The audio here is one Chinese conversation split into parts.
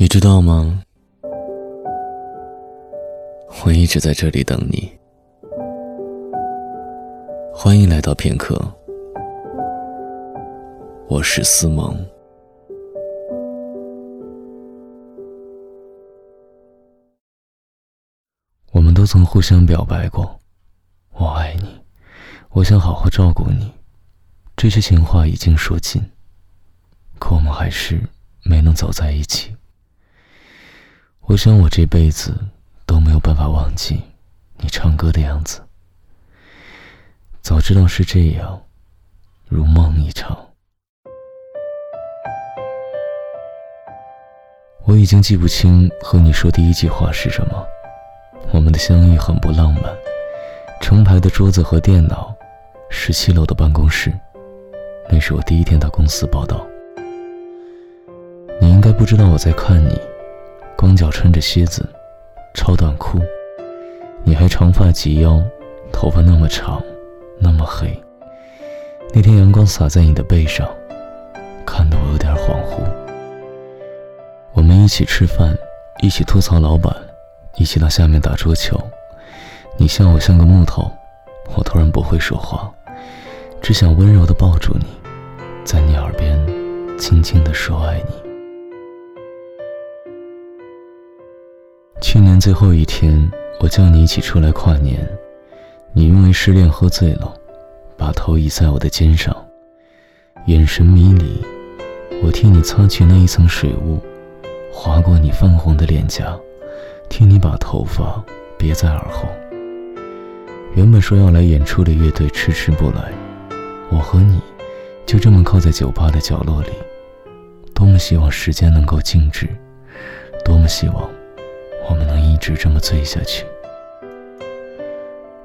你知道吗？我一直在这里等你。欢迎来到片刻，我是思萌。我们都曾互相表白过，我爱你，我想好好照顾你。这些情话已经说尽，可我们还是没能走在一起。我想，我这辈子都没有办法忘记你唱歌的样子。早知道是这样，如梦一场。我已经记不清和你说第一句话是什么。我们的相遇很不浪漫，成排的桌子和电脑，十七楼的办公室，那是我第一天到公司报道。你应该不知道我在看你。光脚穿着靴子，超短裤，你还长发及腰，头发那么长，那么黑。那天阳光洒在你的背上，看得我有点恍惚。我们一起吃饭，一起吐槽老板，一起到下面打桌球。你笑我像个木头，我突然不会说话，只想温柔地抱住你，在你耳边轻轻地说爱你。去年最后一天，我叫你一起出来跨年，你因为失恋喝醉了，把头倚在我的肩上，眼神迷离。我替你擦去那一层水雾，划过你泛红的脸颊，替你把头发别在耳后。原本说要来演出的乐队迟迟不来，我和你就这么靠在酒吧的角落里，多么希望时间能够静止，多么希望。我们能一直这么醉下去。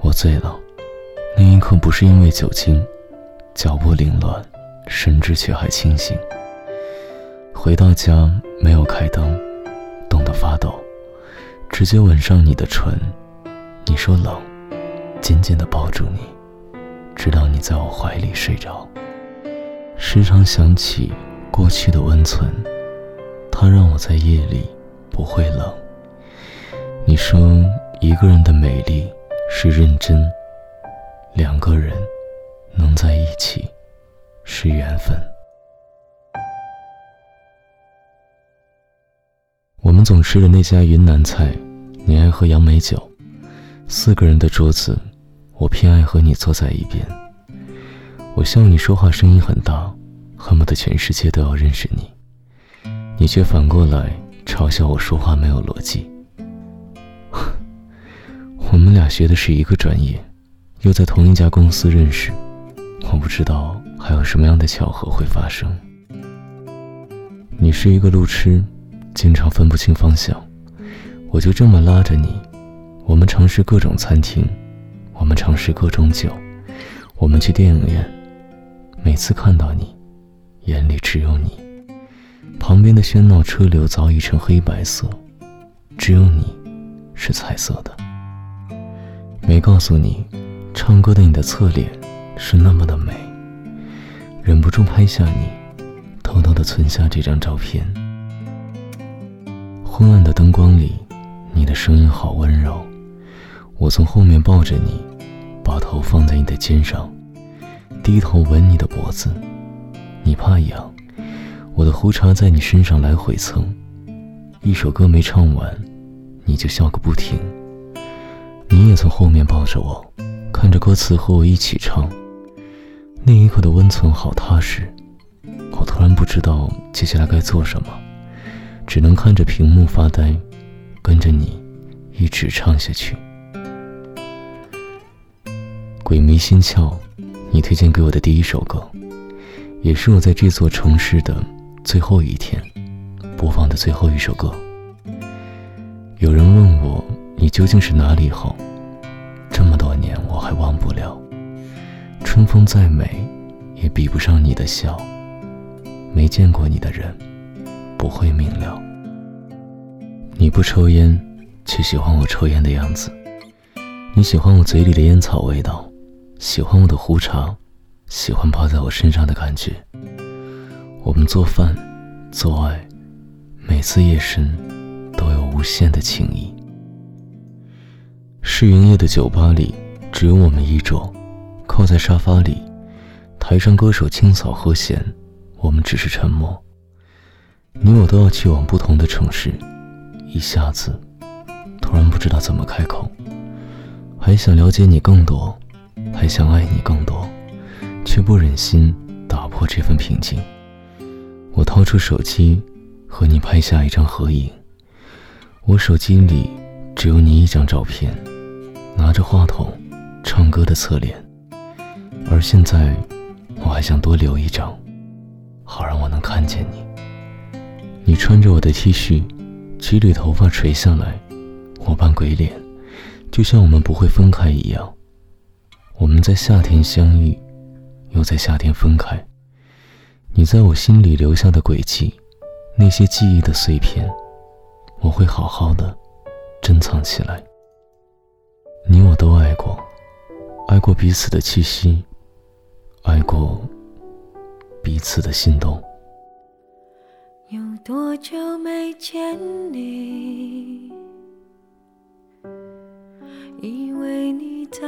我醉了，那一刻不是因为酒精，脚步凌乱，神志却还清醒。回到家没有开灯，冻得发抖，直接吻上你的唇。你说冷，紧紧地抱住你，直到你在我怀里睡着。时常想起过去的温存，它让我在夜里不会冷。你说一个人的美丽是认真，两个人能在一起是缘分。我们总吃的那家云南菜，你爱喝杨梅酒。四个人的桌子，我偏爱和你坐在一边。我笑你说话声音很大，恨不得全世界都要认识你，你却反过来嘲笑我说话没有逻辑。我们俩学的是一个专业，又在同一家公司认识，我不知道还有什么样的巧合会发生。你是一个路痴，经常分不清方向，我就这么拉着你，我们尝试各种餐厅，我们尝试各种酒，我们去电影院，每次看到你，眼里只有你，旁边的喧闹车流早已成黑白色，只有你是彩色的。没告诉你，唱歌的你的侧脸是那么的美，忍不住拍下你，偷偷的存下这张照片。昏暗的灯光里，你的声音好温柔。我从后面抱着你，把头放在你的肩上，低头吻你的脖子。你怕痒，我的胡茬在你身上来回蹭。一首歌没唱完，你就笑个不停。你也从后面抱着我，看着歌词和我一起唱。那一刻的温存好踏实，我突然不知道接下来该做什么，只能看着屏幕发呆，跟着你一直唱下去。鬼迷心窍，你推荐给我的第一首歌，也是我在这座城市的最后一天播放的最后一首歌。有人问我。你究竟是哪里好？这么多年我还忘不了。春风再美，也比不上你的笑。没见过你的人，不会明了。你不抽烟，却喜欢我抽烟的样子。你喜欢我嘴里的烟草味道，喜欢我的胡茬，喜欢趴在我身上的感觉。我们做饭，做爱，每次夜深都有无限的情意。试营业的酒吧里只有我们一桌，靠在沙发里，台上歌手清扫和弦，我们只是沉默。你我都要去往不同的城市，一下子突然不知道怎么开口，还想了解你更多，还想爱你更多，却不忍心打破这份平静。我掏出手机，和你拍下一张合影。我手机里只有你一张照片，拿着话筒唱歌的侧脸。而现在，我还想多留一张，好让我能看见你。你穿着我的 T 恤，几缕头发垂下来，我扮鬼脸，就像我们不会分开一样。我们在夏天相遇，又在夏天分开。你在我心里留下的轨迹，那些记忆的碎片，我会好好的珍藏起来。你我都爱过，爱过彼此的气息，爱过彼此的心动。有多久没见你？以为你在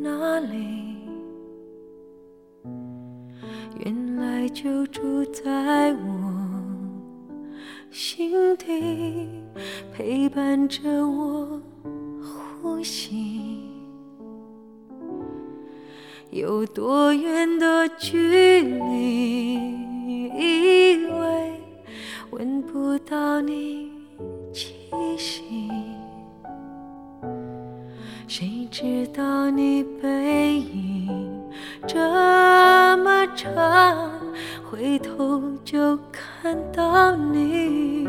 哪里？原来就住在我心底，陪伴着我呼吸。有多远的距离，以为闻不到你气息，谁知道你背影这么长。回头就看到你，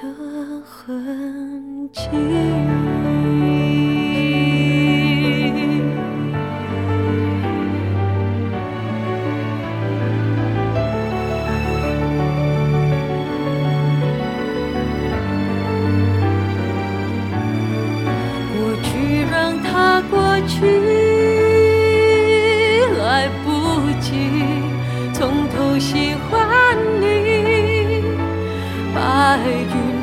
的痕迹。过去让它过去。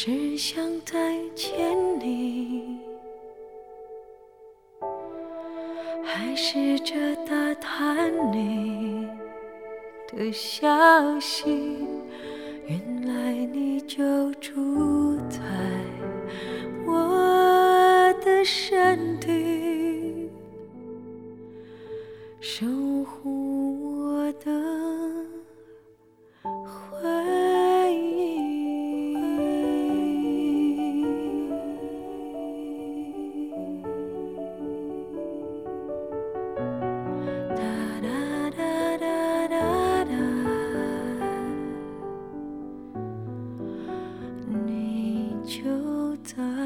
是想再见你。还试着打探你的消息，原来你就住。就在。